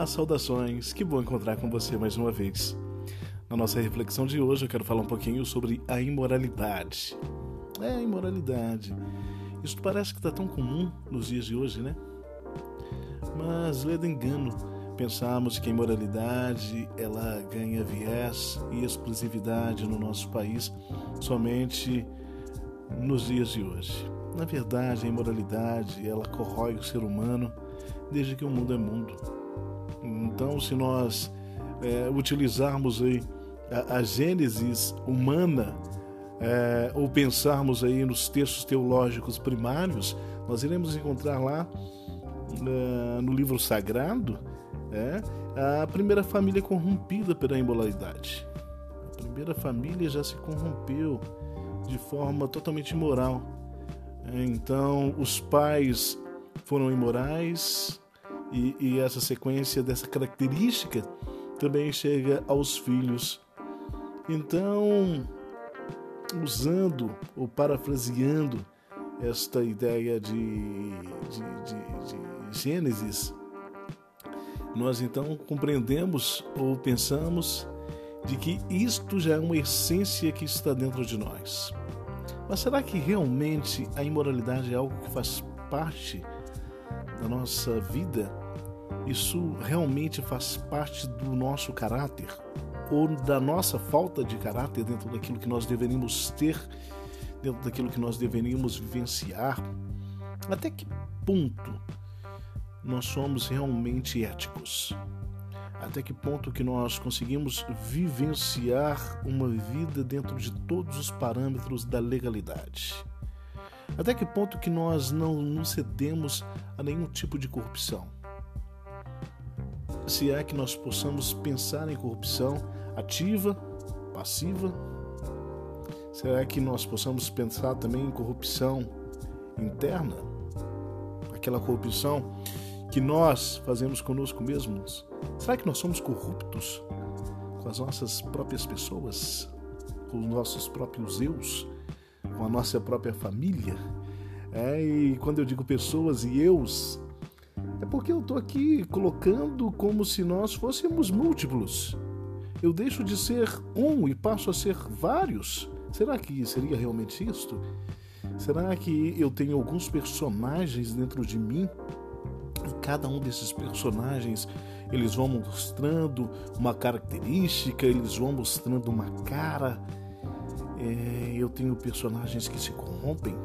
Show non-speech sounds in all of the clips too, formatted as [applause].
Olá, saudações! Que bom encontrar com você mais uma vez. Na nossa reflexão de hoje, eu quero falar um pouquinho sobre a imoralidade. É, a imoralidade. Isso parece que está tão comum nos dias de hoje, né? Mas lê engano pensarmos que a imoralidade ela ganha viés e exclusividade no nosso país somente nos dias de hoje. Na verdade, a imoralidade ela corrói o ser humano desde que o mundo é mundo. Então, se nós é, utilizarmos aí a, a gênesis humana é, ou pensarmos aí nos textos teológicos primários, nós iremos encontrar lá é, no livro sagrado é, a primeira família corrompida pela imoralidade. A primeira família já se corrompeu de forma totalmente imoral. Então, os pais foram imorais, e, e essa sequência dessa característica também chega aos filhos. Então, usando ou parafraseando esta ideia de, de, de, de Gênesis, nós então compreendemos ou pensamos de que isto já é uma essência que está dentro de nós. Mas será que realmente a imoralidade é algo que faz parte da nossa vida? Isso realmente faz parte do nosso caráter ou da nossa falta de caráter dentro daquilo que nós deveríamos ter, dentro daquilo que nós deveríamos vivenciar? Até que ponto nós somos realmente éticos? Até que ponto que nós conseguimos vivenciar uma vida dentro de todos os parâmetros da legalidade? Até que ponto que nós não nos cedemos a nenhum tipo de corrupção? Se é que nós possamos pensar em corrupção ativa, passiva? Será que nós possamos pensar também em corrupção interna? Aquela corrupção que nós fazemos conosco mesmos? Será que nós somos corruptos com as nossas próprias pessoas, com os nossos próprios eus, com a nossa própria família? É, e quando eu digo pessoas e eus, é porque eu estou aqui colocando como se nós fôssemos múltiplos. Eu deixo de ser um e passo a ser vários. Será que seria realmente isto? Será que eu tenho alguns personagens dentro de mim? E cada um desses personagens eles vão mostrando uma característica, eles vão mostrando uma cara. É, eu tenho personagens que se corrompem,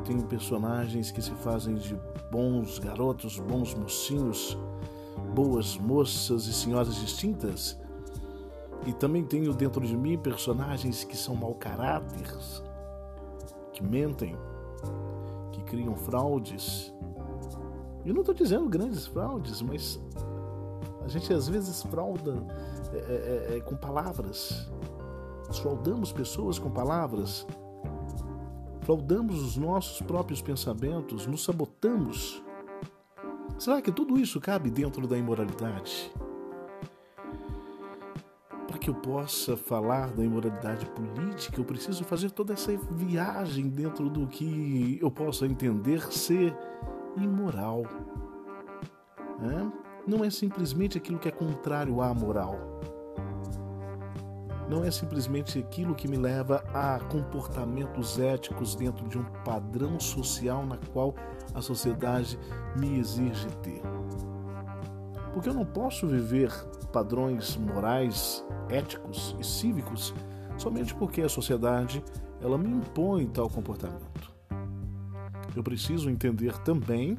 eu tenho personagens que se fazem de bons garotos, bons mocinhos, boas moças e senhoras distintas. E também tenho dentro de mim personagens que são mau caráter, que mentem, que criam fraudes. Eu não estou dizendo grandes fraudes, mas a gente às vezes frauda é, é, é, com palavras. Fraudamos pessoas com palavras fraudamos os nossos próprios pensamentos, nos sabotamos. Será que tudo isso cabe dentro da imoralidade? Para que eu possa falar da imoralidade política, eu preciso fazer toda essa viagem dentro do que eu possa entender ser imoral. Não é simplesmente aquilo que é contrário à moral não é simplesmente aquilo que me leva a comportamentos éticos dentro de um padrão social na qual a sociedade me exige ter. Porque eu não posso viver padrões morais, éticos e cívicos somente porque a sociedade ela me impõe tal comportamento. Eu preciso entender também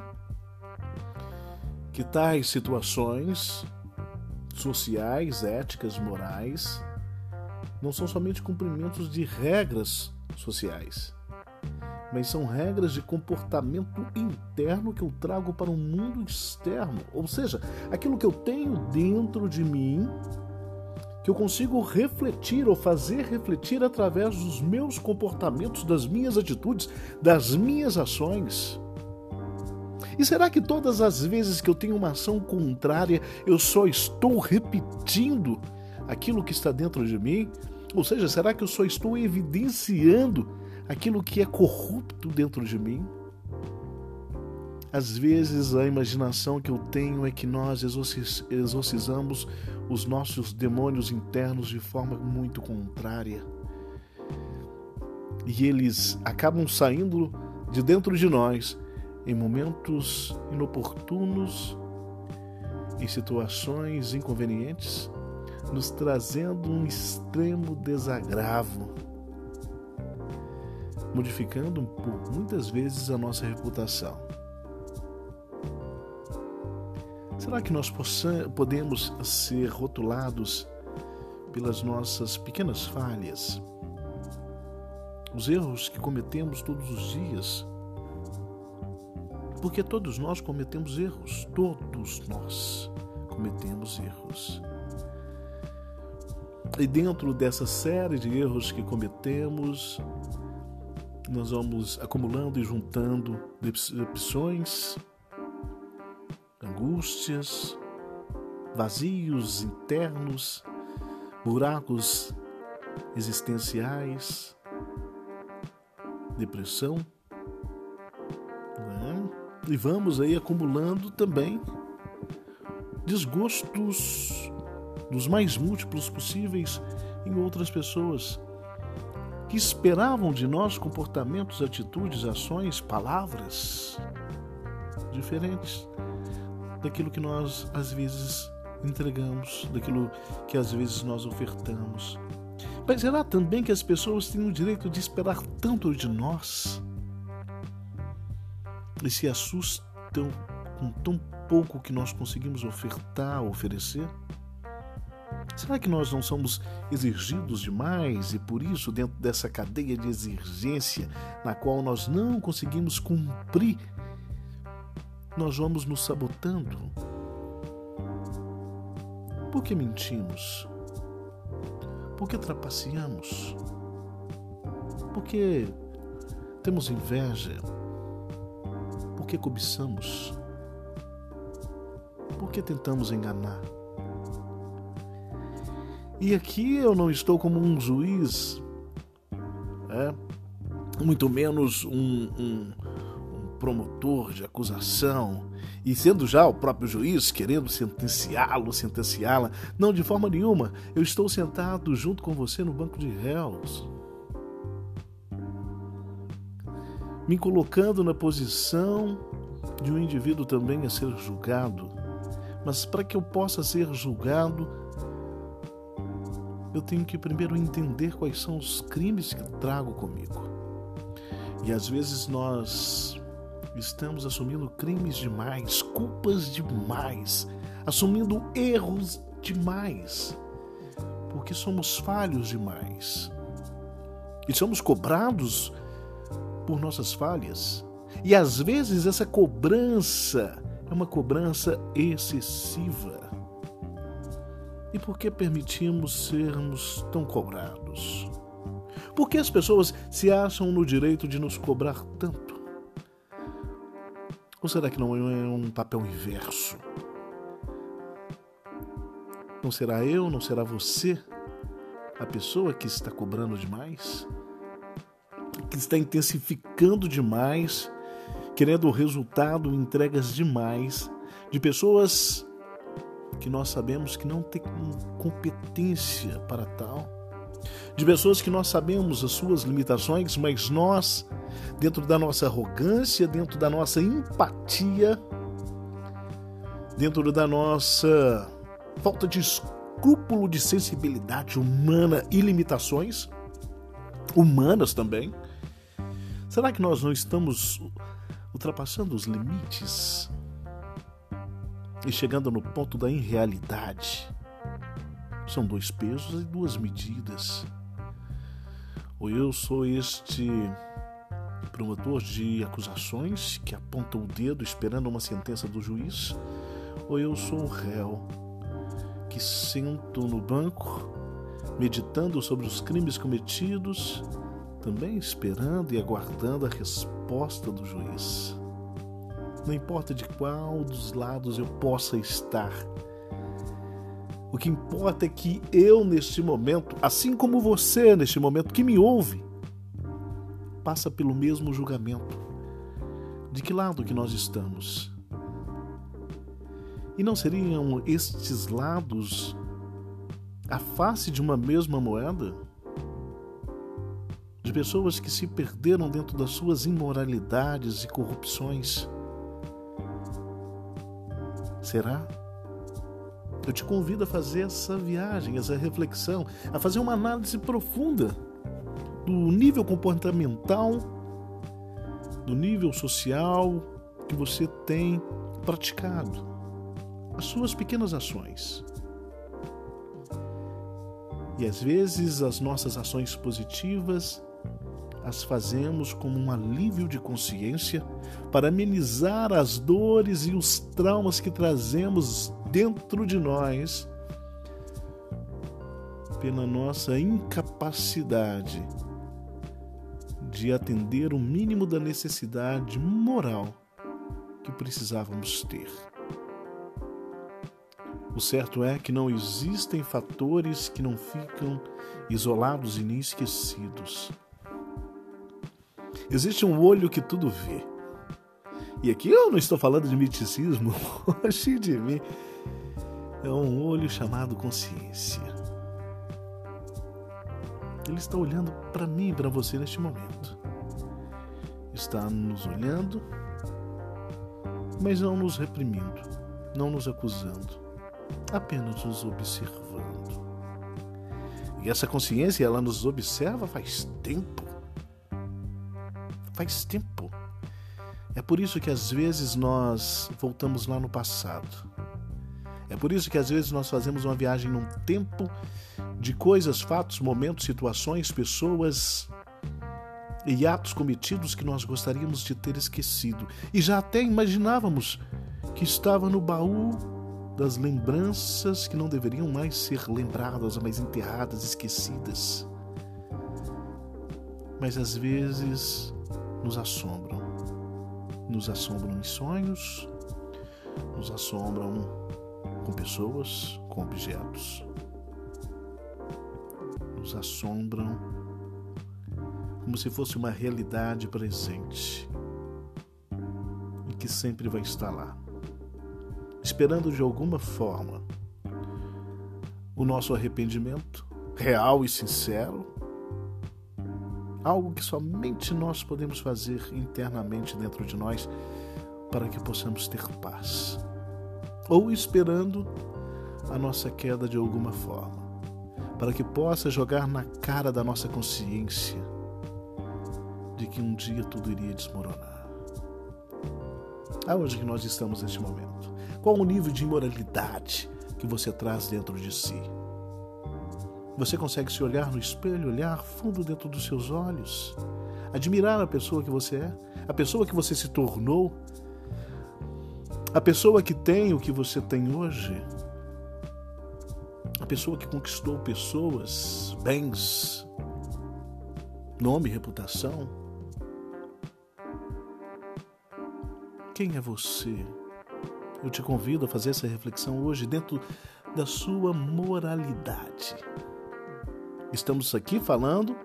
que tais situações sociais, éticas, morais não são somente cumprimentos de regras sociais, mas são regras de comportamento interno que eu trago para o mundo externo, ou seja, aquilo que eu tenho dentro de mim que eu consigo refletir ou fazer refletir através dos meus comportamentos, das minhas atitudes, das minhas ações. E será que todas as vezes que eu tenho uma ação contrária, eu só estou repetindo aquilo que está dentro de mim? Ou seja, será que eu só estou evidenciando aquilo que é corrupto dentro de mim? Às vezes a imaginação que eu tenho é que nós exorcizamos os nossos demônios internos de forma muito contrária. E eles acabam saindo de dentro de nós em momentos inoportunos, em situações inconvenientes, nos trazendo um extremo desagravo, modificando por muitas vezes a nossa reputação. Será que nós podemos ser rotulados pelas nossas pequenas falhas? Os erros que cometemos todos os dias? Porque todos nós cometemos erros, todos nós cometemos erros. E dentro dessa série de erros que cometemos, nós vamos acumulando e juntando decepções, angústias, vazios internos, buracos existenciais, depressão. Né? E vamos aí acumulando também desgostos dos mais múltiplos possíveis em outras pessoas que esperavam de nós comportamentos, atitudes, ações, palavras diferentes daquilo que nós às vezes entregamos, daquilo que às vezes nós ofertamos. Mas será também que as pessoas têm o direito de esperar tanto de nós e se assustam com tão pouco que nós conseguimos ofertar, oferecer? Será que nós não somos exigidos demais e por isso, dentro dessa cadeia de exigência na qual nós não conseguimos cumprir nós vamos nos sabotando? Por que mentimos? Por que trapaceamos? Por que temos inveja? Por que cobiçamos? Por que tentamos enganar? E aqui eu não estou como um juiz, é? muito menos um, um, promotor de acusação e sendo já o próprio juiz querendo sentenciá-lo, sentenciá-la. Não, de forma nenhuma. Eu estou sentado junto com você no banco de réus. Me colocando na posição de um indivíduo também a ser julgado. Mas para que eu possa ser julgado, eu tenho que primeiro entender quais são os crimes que trago comigo. E às vezes nós estamos assumindo crimes demais, culpas demais, assumindo erros demais, porque somos falhos demais. E somos cobrados por nossas falhas. E às vezes essa cobrança é uma cobrança excessiva. E por que permitimos sermos tão cobrados? Por que as pessoas se acham no direito de nos cobrar tanto? Ou será que não é um papel inverso? Não será eu, não será você a pessoa que está cobrando demais? Que está intensificando demais, querendo o resultado, entregas demais, de pessoas que nós sabemos que não têm competência para tal. De pessoas que nós sabemos as suas limitações, mas nós, dentro da nossa arrogância, dentro da nossa empatia, dentro da nossa falta de escrúpulo de sensibilidade humana e limitações humanas também, será que nós não estamos ultrapassando os limites e chegando no ponto da irrealidade? São dois pesos e duas medidas. Ou eu sou este promotor de acusações que aponta o dedo esperando uma sentença do juiz, ou eu sou o réu que sento no banco meditando sobre os crimes cometidos, também esperando e aguardando a resposta do juiz. Não importa de qual dos lados eu possa estar, o que importa é que eu, neste momento, assim como você, neste momento, que me ouve, passa pelo mesmo julgamento. de que lado que nós estamos. E não seriam estes lados a face de uma mesma moeda? De pessoas que se perderam dentro das suas imoralidades e corrupções. Será? Eu te convido a fazer essa viagem, essa reflexão, a fazer uma análise profunda do nível comportamental, do nível social que você tem praticado, as suas pequenas ações. E às vezes as nossas ações positivas as fazemos como um alívio de consciência para amenizar as dores e os traumas que trazemos dentro de nós pela nossa incapacidade de atender o mínimo da necessidade moral que precisávamos ter. O certo é que não existem fatores que não ficam isolados e nem esquecidos. Existe um olho que tudo vê. E aqui eu não estou falando de miticismo, longe [laughs] de mim. É um olho chamado consciência. Ele está olhando para mim e para você neste momento. Está nos olhando, mas não nos reprimindo, não nos acusando, apenas nos observando. E essa consciência, ela nos observa faz tempo faz tempo. É por isso que às vezes nós voltamos lá no passado. É por isso que às vezes nós fazemos uma viagem num tempo de coisas, fatos, momentos, situações, pessoas e atos cometidos que nós gostaríamos de ter esquecido. E já até imaginávamos que estava no baú das lembranças que não deveriam mais ser lembradas, mas enterradas, esquecidas. Mas às vezes nos assombram. Nos assombram em sonhos, nos assombram com pessoas, com objetos. Nos assombram como se fosse uma realidade presente e que sempre vai estar lá, esperando de alguma forma o nosso arrependimento real e sincero algo que somente nós podemos fazer internamente dentro de nós para que possamos ter paz, ou esperando a nossa queda de alguma forma, para que possa jogar na cara da nossa consciência de que um dia tudo iria desmoronar. Aonde que nós estamos neste momento? Qual o nível de imoralidade que você traz dentro de si? Você consegue se olhar no espelho, olhar fundo dentro dos seus olhos, admirar a pessoa que você é, a pessoa que você se tornou, a pessoa que tem o que você tem hoje, a pessoa que conquistou pessoas, bens, nome, reputação. Quem é você? Eu te convido a fazer essa reflexão hoje dentro da sua moralidade. Estamos aqui falando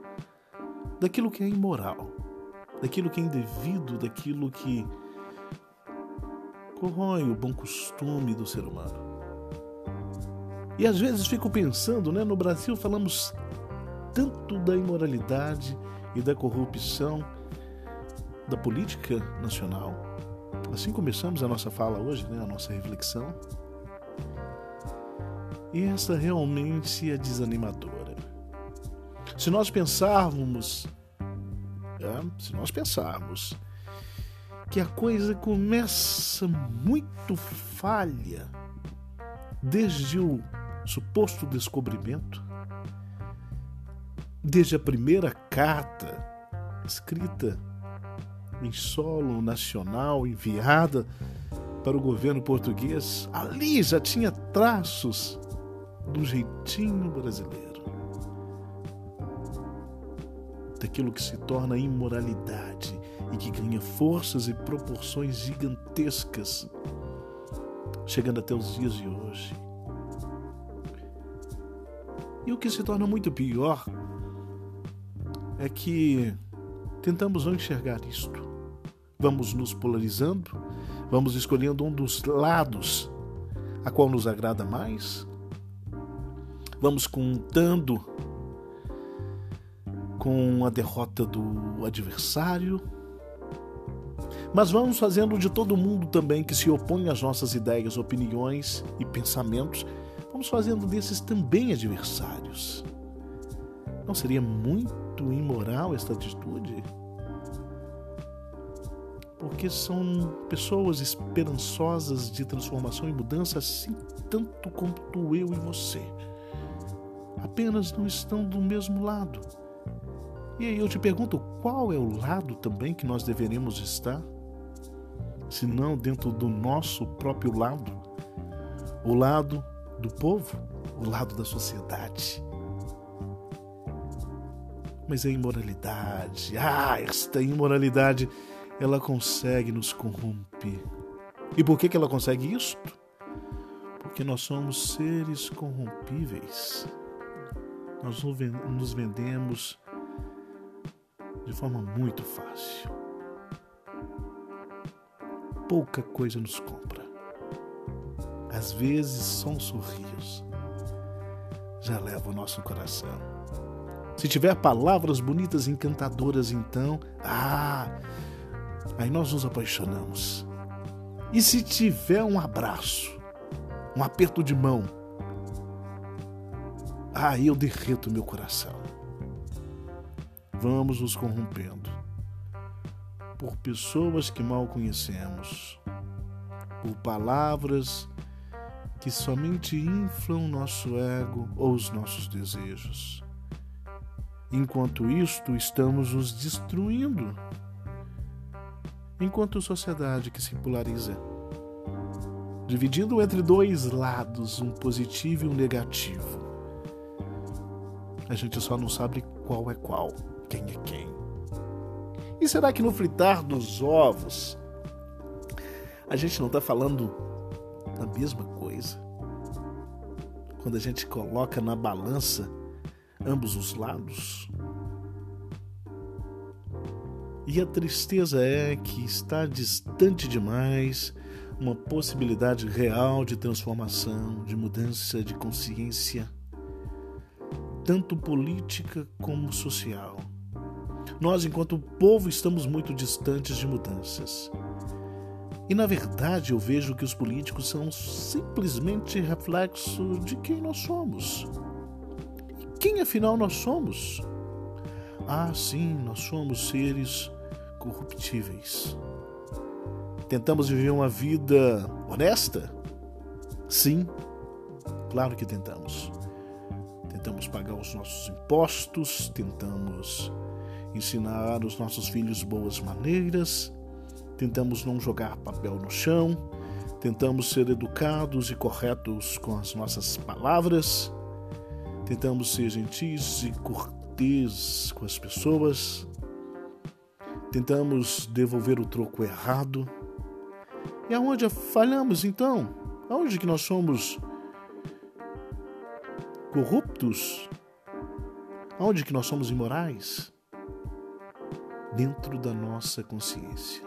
daquilo que é imoral, daquilo que é indevido, daquilo que corrói o bom costume do ser humano. E às vezes fico pensando, né, no Brasil falamos tanto da imoralidade e da corrupção da política nacional. Assim começamos a nossa fala hoje, né, a nossa reflexão. E essa realmente é desanimadora. Se nós pensarmos, é, se nós pensarmos que a coisa começa muito falha desde o suposto descobrimento, desde a primeira carta escrita em solo nacional enviada para o governo português, ali já tinha traços do jeitinho brasileiro. Daquilo que se torna imoralidade e que ganha forças e proporções gigantescas, chegando até os dias de hoje. E o que se torna muito pior é que tentamos não enxergar isto. vamos nos polarizando, vamos escolhendo um dos lados a qual nos agrada mais, vamos contando com a derrota do adversário, mas vamos fazendo de todo mundo também que se opõe às nossas ideias, opiniões e pensamentos, vamos fazendo desses também adversários. Não seria muito imoral esta atitude? Porque são pessoas esperançosas de transformação e mudança, assim tanto quanto eu e você. Apenas não estão do mesmo lado. E aí eu te pergunto, qual é o lado também que nós deveríamos estar? Se não dentro do nosso próprio lado, o lado do povo, o lado da sociedade mas a imoralidade, ah, esta imoralidade, ela consegue nos corromper. E por que, que ela consegue isto? Porque nós somos seres corrompíveis. Nós nos vendemos de forma muito fácil. Pouca coisa nos compra. Às vezes, só um sorriso já leva o nosso coração. Se tiver palavras bonitas, encantadoras, então, ah, aí nós nos apaixonamos. E se tiver um abraço, um aperto de mão, aí eu derreto meu coração. Vamos nos corrompendo por pessoas que mal conhecemos, por palavras que somente inflam nosso ego ou os nossos desejos. Enquanto isto, estamos nos destruindo. Enquanto sociedade que se polariza, dividindo entre dois lados, um positivo e um negativo. A gente só não sabe qual é qual, quem é quem. E será que no fritar dos ovos a gente não está falando da mesma coisa? Quando a gente coloca na balança ambos os lados. E a tristeza é que está distante demais uma possibilidade real de transformação, de mudança de consciência, tanto política como social. Nós, enquanto povo, estamos muito distantes de mudanças. E na verdade eu vejo que os políticos são simplesmente reflexo de quem nós somos. Quem afinal nós somos? Ah, sim, nós somos seres corruptíveis. Tentamos viver uma vida honesta? Sim, claro que tentamos. Tentamos pagar os nossos impostos, tentamos ensinar os nossos filhos boas maneiras, tentamos não jogar papel no chão, tentamos ser educados e corretos com as nossas palavras, Tentamos ser gentis e cortês com as pessoas. Tentamos devolver o troco errado. E aonde falhamos então? Aonde que nós somos corruptos? Aonde que nós somos imorais? Dentro da nossa consciência.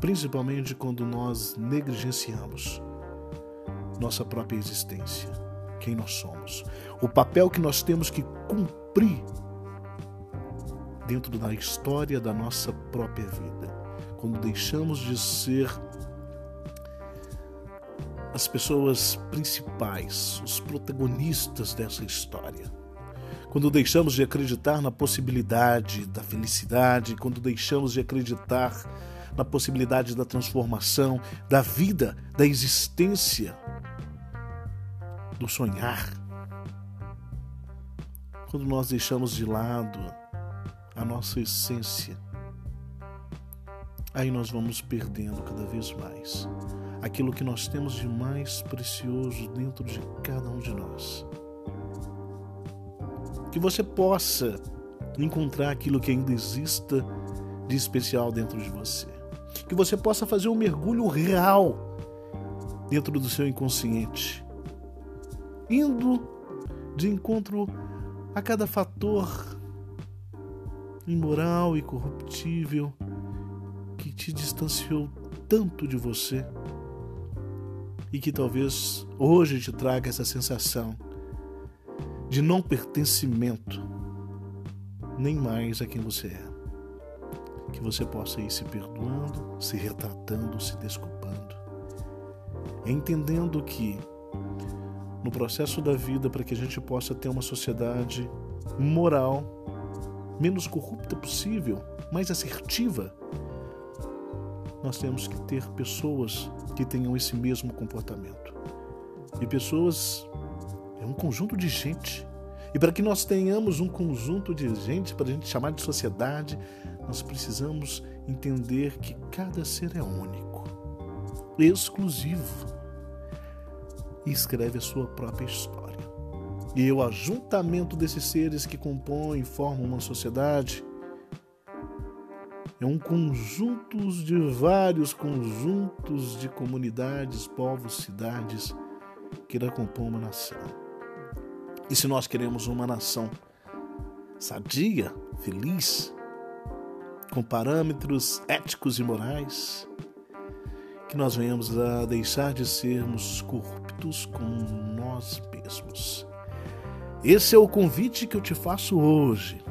Principalmente quando nós negligenciamos nossa própria existência quem nós somos, o papel que nós temos que cumprir dentro da história da nossa própria vida. Quando deixamos de ser as pessoas principais, os protagonistas dessa história. Quando deixamos de acreditar na possibilidade da felicidade, quando deixamos de acreditar na possibilidade da transformação, da vida, da existência do sonhar. Quando nós deixamos de lado a nossa essência, aí nós vamos perdendo cada vez mais aquilo que nós temos de mais precioso dentro de cada um de nós. Que você possa encontrar aquilo que ainda exista de especial dentro de você. Que você possa fazer um mergulho real dentro do seu inconsciente indo de encontro a cada fator imoral e corruptível que te distanciou tanto de você e que talvez hoje te traga essa sensação de não pertencimento nem mais a quem você é. Que você possa ir se perdoando, se retratando, se desculpando, entendendo que no processo da vida, para que a gente possa ter uma sociedade moral, menos corrupta possível, mais assertiva, nós temos que ter pessoas que tenham esse mesmo comportamento. E pessoas é um conjunto de gente. E para que nós tenhamos um conjunto de gente, para a gente chamar de sociedade, nós precisamos entender que cada ser é único, exclusivo e escreve a sua própria história. E o ajuntamento desses seres que compõem e formam uma sociedade é um conjunto de vários conjuntos de comunidades, povos, cidades que compor uma nação. E se nós queremos uma nação sadia, feliz, com parâmetros éticos e morais, que nós venhamos a deixar de sermos corruptos com nós mesmos. Esse é o convite que eu te faço hoje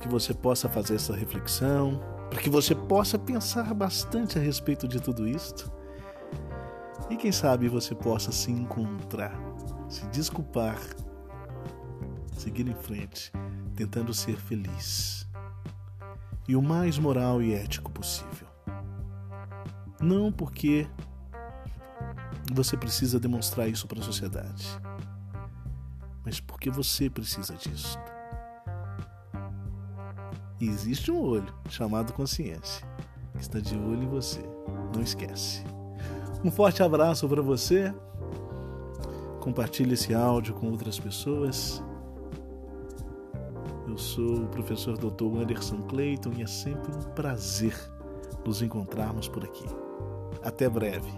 que você possa fazer essa reflexão, para que você possa pensar bastante a respeito de tudo isto. E quem sabe você possa se encontrar, se desculpar, seguir em frente, tentando ser feliz. E o mais moral e ético possível. Não porque você precisa demonstrar isso para a sociedade, mas porque você precisa disso. E existe um olho chamado consciência que está de olho em você. Não esquece. Um forte abraço para você. Compartilhe esse áudio com outras pessoas. Eu sou o professor Dr. Anderson Clayton e é sempre um prazer nos encontrarmos por aqui. Até breve.